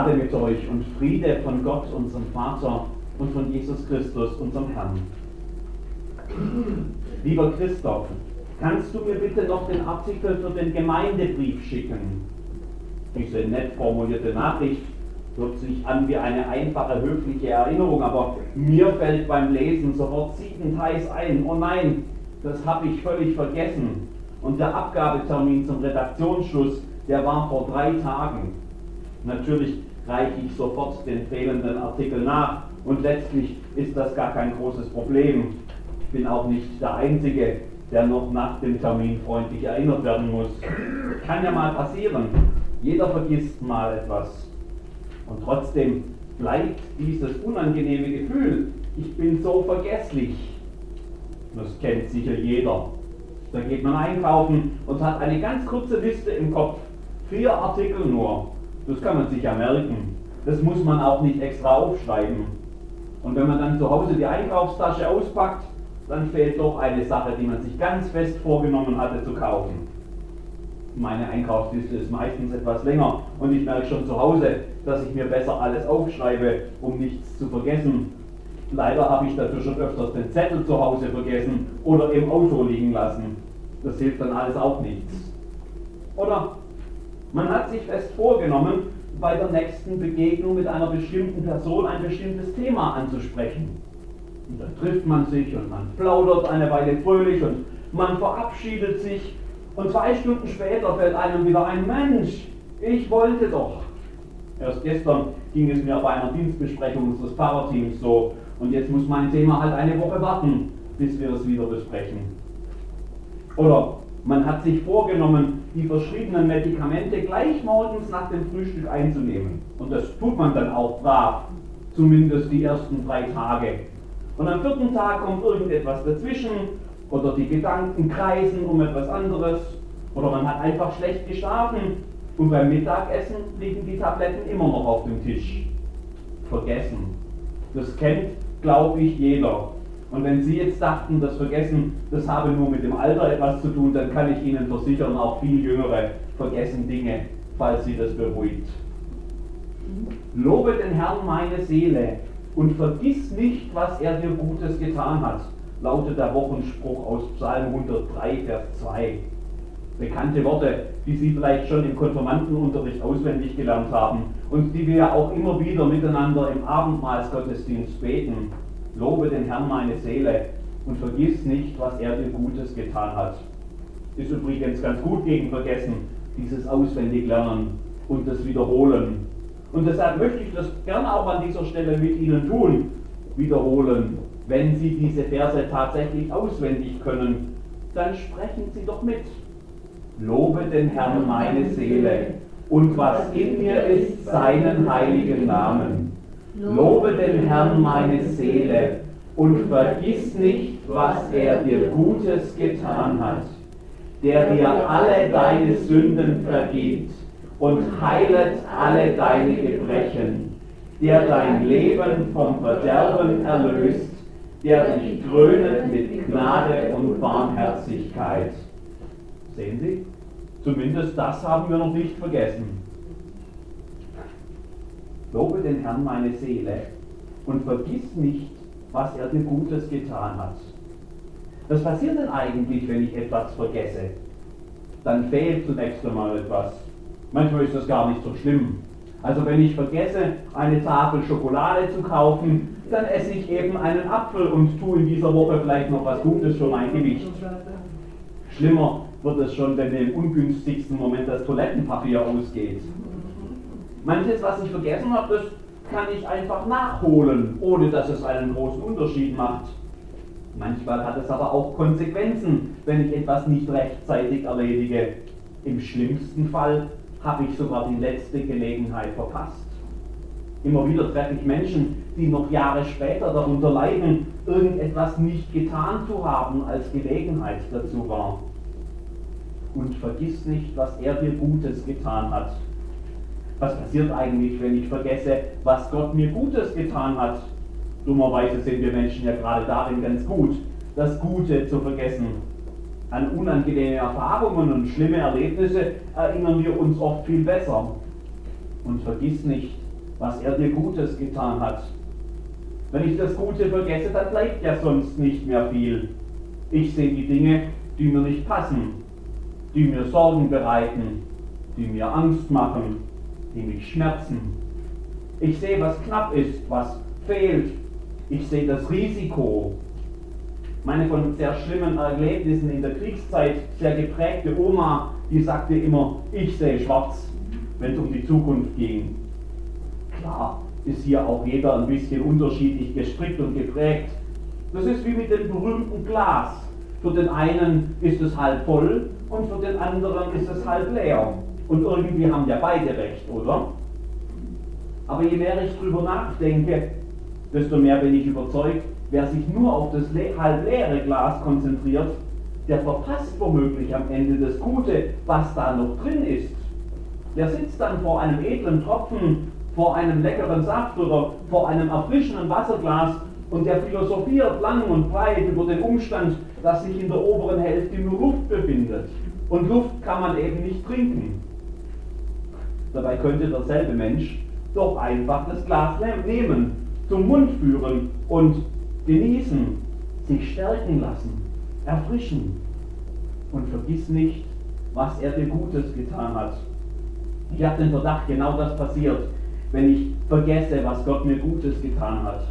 Gnade mit euch und Friede von Gott, unserem Vater und von Jesus Christus, unserem Herrn. Lieber Christoph, kannst du mir bitte noch den Artikel für den Gemeindebrief schicken? Diese nett formulierte Nachricht hört sich an wie eine einfache, höfliche Erinnerung, aber mir fällt beim Lesen sofort siebenteils ein, oh nein, das habe ich völlig vergessen. Und der Abgabetermin zum Redaktionsschluss, der war vor drei Tagen. Natürlich reiche ich sofort den fehlenden Artikel nach und letztlich ist das gar kein großes Problem. Ich bin auch nicht der Einzige, der noch nach dem Termin freundlich erinnert werden muss. Kann ja mal passieren. Jeder vergisst mal etwas. Und trotzdem bleibt dieses unangenehme Gefühl, ich bin so vergesslich. Das kennt sicher jeder. Da geht man einkaufen und hat eine ganz kurze Liste im Kopf. Vier Artikel nur. Das kann man sich ja merken. Das muss man auch nicht extra aufschreiben. Und wenn man dann zu Hause die Einkaufstasche auspackt, dann fehlt doch eine Sache, die man sich ganz fest vorgenommen hatte zu kaufen. Meine Einkaufsliste ist meistens etwas länger und ich merke schon zu Hause, dass ich mir besser alles aufschreibe, um nichts zu vergessen. Leider habe ich dafür schon öfters den Zettel zu Hause vergessen oder im Auto liegen lassen. Das hilft dann alles auch nichts. Oder man hat sich fest vorgenommen, bei der nächsten Begegnung mit einer bestimmten Person ein bestimmtes Thema anzusprechen. Und dann trifft man sich und man plaudert eine Weile fröhlich und man verabschiedet sich und zwei Stunden später fällt einem wieder ein Mensch, ich wollte doch. Erst gestern ging es mir bei einer Dienstbesprechung unseres Pfarrerteams so und jetzt muss mein Thema halt eine Woche warten, bis wir es wieder besprechen. Oder man hat sich vorgenommen, die verschriebenen Medikamente gleich morgens nach dem Frühstück einzunehmen. Und das tut man dann auch brav, zumindest die ersten drei Tage. Und am vierten Tag kommt irgendetwas dazwischen oder die Gedanken kreisen um etwas anderes oder man hat einfach schlecht geschlafen und beim Mittagessen liegen die Tabletten immer noch auf dem Tisch. Vergessen. Das kennt, glaube ich, jeder. Und wenn Sie jetzt dachten, das Vergessen, das habe nur mit dem Alter etwas zu tun, dann kann ich Ihnen versichern, auch viel Jüngere vergessen Dinge, falls Sie das beruhigt. Lobe den Herrn meine Seele und vergiss nicht, was er dir Gutes getan hat, lautet der Wochenspruch aus Psalm 103, Vers 2. Bekannte Worte, die Sie vielleicht schon im Konfirmandenunterricht auswendig gelernt haben und die wir ja auch immer wieder miteinander im Abendmahlsgottesdienst beten. Lobe den Herrn meine Seele und vergiss nicht, was er dir Gutes getan hat. Ist übrigens ganz gut gegen Vergessen, dieses Auswendiglernen und das Wiederholen. Und deshalb möchte ich das gerne auch an dieser Stelle mit Ihnen tun, wiederholen. Wenn Sie diese Verse tatsächlich auswendig können, dann sprechen Sie doch mit. Lobe den Herrn meine Seele und was in mir ist, seinen heiligen Namen. Lobe den Herrn meine Seele und vergiss nicht, was er dir Gutes getan hat, der dir alle deine Sünden vergibt und heilet alle deine Gebrechen, der dein Leben vom Verderben erlöst, der dich krönet mit Gnade und Barmherzigkeit. Sehen Sie? Zumindest das haben wir noch nicht vergessen. Lobe den Herrn meine Seele und vergiss nicht, was er dir Gutes getan hat. Was passiert denn eigentlich, wenn ich etwas vergesse? Dann fehlt zunächst einmal etwas. Manchmal ist das gar nicht so schlimm. Also wenn ich vergesse, eine Tafel Schokolade zu kaufen, dann esse ich eben einen Apfel und tue in dieser Woche vielleicht noch was Gutes für mein Gewicht. Schlimmer wird es schon, wenn im ungünstigsten Moment das Toilettenpapier ausgeht. Manches, was ich vergessen habe, das kann ich einfach nachholen, ohne dass es einen großen Unterschied macht. Manchmal hat es aber auch Konsequenzen, wenn ich etwas nicht rechtzeitig erledige. Im schlimmsten Fall habe ich sogar die letzte Gelegenheit verpasst. Immer wieder treffe ich Menschen, die noch Jahre später darunter leiden, irgendetwas nicht getan zu haben, als Gelegenheit dazu war. Und vergiss nicht, was er dir Gutes getan hat. Was passiert eigentlich, wenn ich vergesse, was Gott mir Gutes getan hat? Dummerweise sind wir Menschen ja gerade darin ganz gut, das Gute zu vergessen. An unangenehme Erfahrungen und schlimme Erlebnisse erinnern wir uns oft viel besser. Und vergiss nicht, was er dir Gutes getan hat. Wenn ich das Gute vergesse, dann bleibt ja sonst nicht mehr viel. Ich sehe die Dinge, die mir nicht passen, die mir Sorgen bereiten, die mir Angst machen, mich schmerzen. Ich sehe, was knapp ist, was fehlt. Ich sehe das Risiko. Meine von sehr schlimmen Erlebnissen in der Kriegszeit sehr geprägte Oma, die sagte immer, ich sehe schwarz, wenn es um die Zukunft ging. Klar ist hier auch jeder ein bisschen unterschiedlich gestrickt und geprägt. Das ist wie mit dem berühmten Glas. Für den einen ist es halb voll und für den anderen ist es halb leer. Und irgendwie haben ja beide recht, oder? Aber je mehr ich drüber nachdenke, desto mehr bin ich überzeugt, wer sich nur auf das halb leere Glas konzentriert, der verpasst womöglich am Ende das Gute, was da noch drin ist. Der sitzt dann vor einem edlen Tropfen, vor einem leckeren Saft oder vor einem erfrischenden Wasserglas und der philosophiert lang und breit über den Umstand, dass sich in der oberen Hälfte nur Luft befindet. Und Luft kann man eben nicht trinken. Dabei könnte derselbe Mensch doch einfach das Glas nehmen, zum Mund führen und genießen, sich stärken lassen, erfrischen. Und vergiss nicht, was er dir Gutes getan hat. Ich habe den Verdacht, genau das passiert, wenn ich vergesse, was Gott mir Gutes getan hat.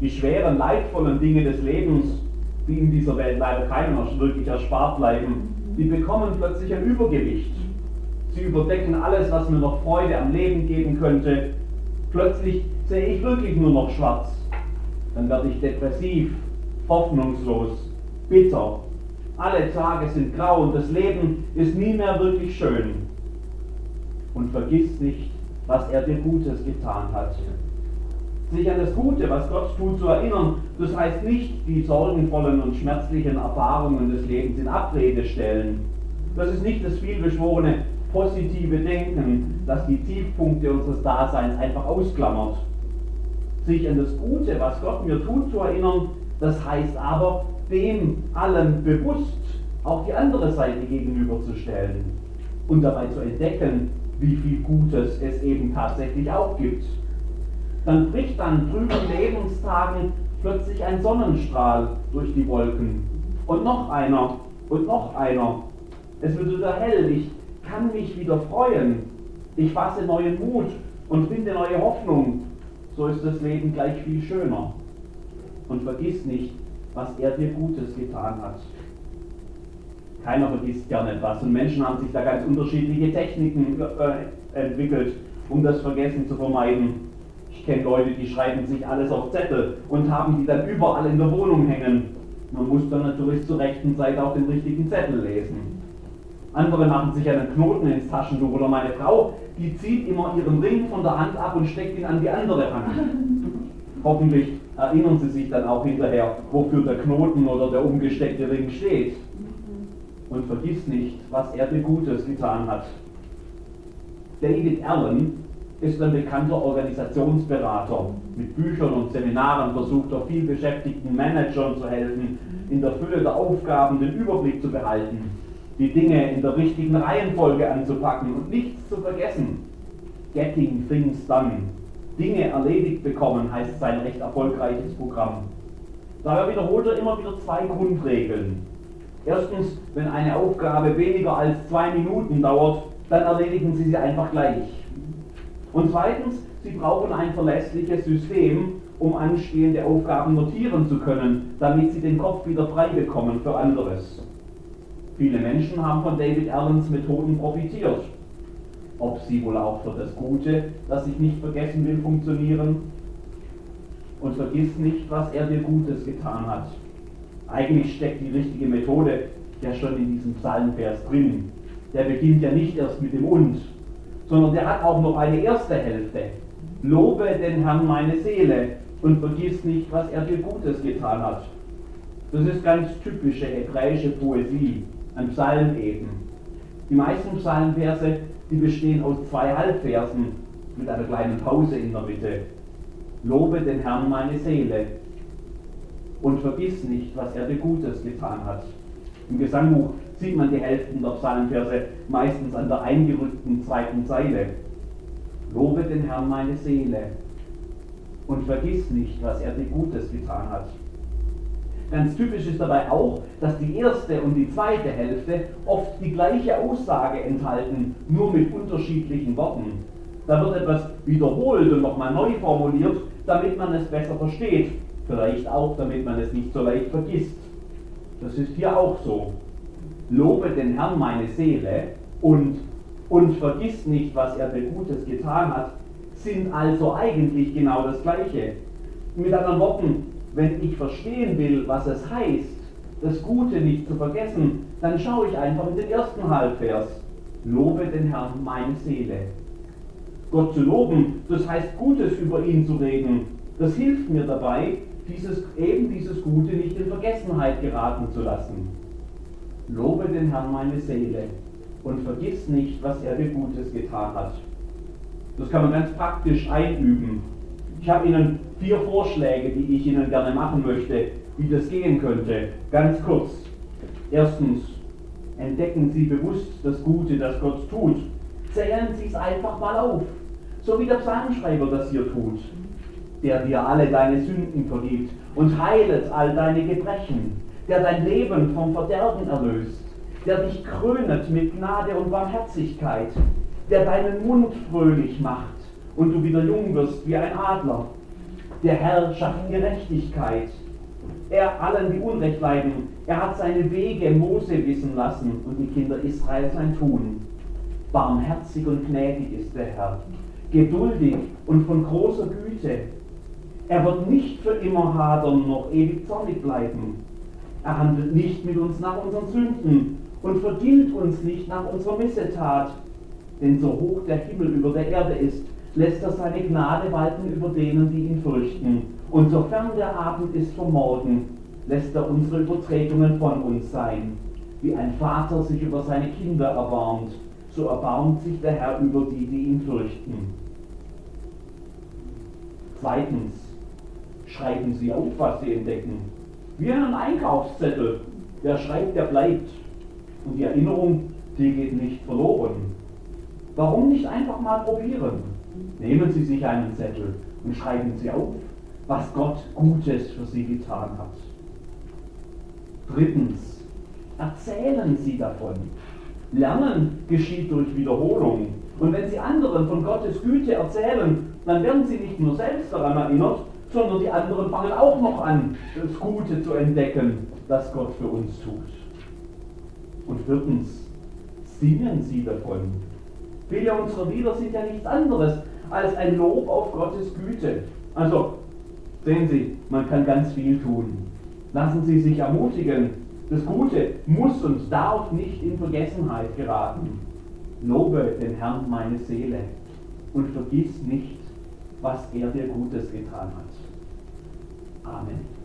Die schweren, leidvollen Dinge des Lebens, die in dieser Welt leider keinem wirklich erspart bleiben, die bekommen plötzlich ein Übergewicht. Sie überdecken alles, was mir noch Freude am Leben geben könnte. Plötzlich sehe ich wirklich nur noch schwarz. Dann werde ich depressiv, hoffnungslos, bitter. Alle Tage sind grau und das Leben ist nie mehr wirklich schön. Und vergiss nicht, was er dir Gutes getan hat. Sich an das Gute, was Gott tut, zu erinnern, das heißt nicht die sorgenvollen und schmerzlichen Erfahrungen des Lebens in Abrede stellen. Das ist nicht das vielbeschworene positive Denken, das die Tiefpunkte unseres Daseins einfach ausklammert. Sich an das Gute, was Gott mir tut, zu erinnern, das heißt aber, dem allem bewusst auch die andere Seite gegenüberzustellen und dabei zu entdecken, wie viel Gutes es eben tatsächlich auch gibt. Dann bricht an trüben Lebenstagen plötzlich ein Sonnenstrahl durch die Wolken. Und noch einer und noch einer. Es wird wieder hell. Ich kann mich wieder freuen. Ich fasse neuen Mut und finde neue Hoffnung. So ist das Leben gleich viel schöner. Und vergiss nicht, was er dir Gutes getan hat. Keiner vergisst gern etwas und Menschen haben sich da ganz unterschiedliche Techniken äh, entwickelt, um das Vergessen zu vermeiden. Ich kenne Leute, die schreiben sich alles auf Zettel und haben die dann überall in der Wohnung hängen. Man muss dann natürlich zur rechten Zeit auch den richtigen Zettel lesen. Andere machen sich einen Knoten ins Taschentuch oder meine Frau, die zieht immer ihren Ring von der Hand ab und steckt ihn an die andere Hand. Hoffentlich erinnern sie sich dann auch hinterher, wofür der Knoten oder der umgesteckte Ring steht und vergiss nicht, was er dir Gutes getan hat. David Allen ist ein bekannter Organisationsberater. Mit Büchern und Seminaren versucht er viel beschäftigten Managern zu helfen, in der Fülle der Aufgaben den Überblick zu behalten, die Dinge in der richtigen Reihenfolge anzupacken und nichts zu vergessen. Getting Things Done. Dinge erledigt bekommen heißt sein recht erfolgreiches Programm. Daher wiederholt er immer wieder zwei Grundregeln. Erstens, wenn eine Aufgabe weniger als zwei Minuten dauert, dann erledigen Sie sie einfach gleich. Und zweitens, Sie brauchen ein verlässliches System, um anstehende Aufgaben notieren zu können, damit Sie den Kopf wieder frei bekommen für anderes. Viele Menschen haben von David Allens Methoden profitiert. Ob sie wohl auch für das Gute, das ich nicht vergessen will, funktionieren? Und vergiss nicht, was er dir Gutes getan hat. Eigentlich steckt die richtige Methode ja schon in diesem Psalmvers drin. Der beginnt ja nicht erst mit dem Und, sondern der hat auch noch eine erste Hälfte. Lobe den Herrn meine Seele und vergiss nicht, was er dir Gutes getan hat. Das ist ganz typische hebräische Poesie, ein Psalm eben. Die meisten Psalmverse, die bestehen aus zwei Halbversen mit einer kleinen Pause in der Mitte. Lobe den Herrn meine Seele und vergiss nicht, was er dir Gutes getan hat. Im Gesangbuch sieht man die Hälften der Psalmverse meistens an der eingerückten zweiten Zeile. Lobe den Herrn meine Seele und vergiss nicht, was er dir Gutes getan hat. Ganz typisch ist dabei auch, dass die erste und die zweite Hälfte oft die gleiche Aussage enthalten, nur mit unterschiedlichen Worten. Da wird etwas wiederholt und nochmal neu formuliert, damit man es besser versteht. Vielleicht auch, damit man es nicht so leicht vergisst. Das ist hier auch so. Lobe den Herrn meine Seele und, und vergiss nicht, was er dir Gutes getan hat, sind also eigentlich genau das Gleiche. Mit anderen Worten, wenn ich verstehen will, was es heißt, das Gute nicht zu vergessen, dann schaue ich einfach in den ersten Halbvers. Lobe den Herrn meine Seele. Gott zu loben, das heißt Gutes über ihn zu reden. Das hilft mir dabei, dieses, eben dieses Gute nicht in Vergessenheit geraten zu lassen. Lobe den Herrn meine Seele und vergiss nicht, was er dir Gutes getan hat. Das kann man ganz praktisch einüben. Ich habe Ihnen vier Vorschläge, die ich Ihnen gerne machen möchte, wie das gehen könnte. Ganz kurz. Erstens, entdecken Sie bewusst das Gute, das Gott tut. Zählen Sie es einfach mal auf, so wie der Psalmschreiber das hier tut, der dir alle deine Sünden vergibt und heilet all deine Gebrechen, der dein Leben vom Verderben erlöst, der dich krönet mit Gnade und Barmherzigkeit, der deinen Mund fröhlich macht und du wieder jung wirst wie ein Adler. Der Herr schafft Gerechtigkeit. Er allen, die Unrecht leiden, er hat seine Wege Mose wissen lassen und die Kinder Israel sein Tun. Barmherzig und gnädig ist der Herr, geduldig und von großer Güte. Er wird nicht für immer hadern noch ewig zornig bleiben. Er handelt nicht mit uns nach unseren Sünden und vergilt uns nicht nach unserer Missetat. Denn so hoch der Himmel über der Erde ist, lässt er seine Gnade walten über denen, die ihn fürchten. Und sofern der Abend ist vom Morgen, lässt er unsere Übertretungen von uns sein. Wie ein Vater sich über seine Kinder erbarmt, so erbarmt sich der Herr über die, die ihn fürchten. Zweitens, schreiben Sie auf, was Sie entdecken. Wie einen Einkaufszettel. Wer schreibt, der bleibt. Und die Erinnerung, die geht nicht verloren. Warum nicht einfach mal probieren? Nehmen Sie sich einen Zettel und schreiben Sie auf, was Gott Gutes für Sie getan hat. Drittens, erzählen Sie davon. Lernen geschieht durch Wiederholung. Und wenn Sie anderen von Gottes Güte erzählen, dann werden Sie nicht nur selbst daran erinnert, sondern die anderen fangen auch noch an, das Gute zu entdecken, das Gott für uns tut. Und viertens, singen Sie davon. Viele unserer Lieder sind ja nichts anderes als ein Lob auf Gottes Güte. Also, sehen Sie, man kann ganz viel tun. Lassen Sie sich ermutigen. Das Gute muss und darf nicht in Vergessenheit geraten. Lobe den Herrn meine Seele und vergiss nicht, was er dir Gutes getan hat. Amen.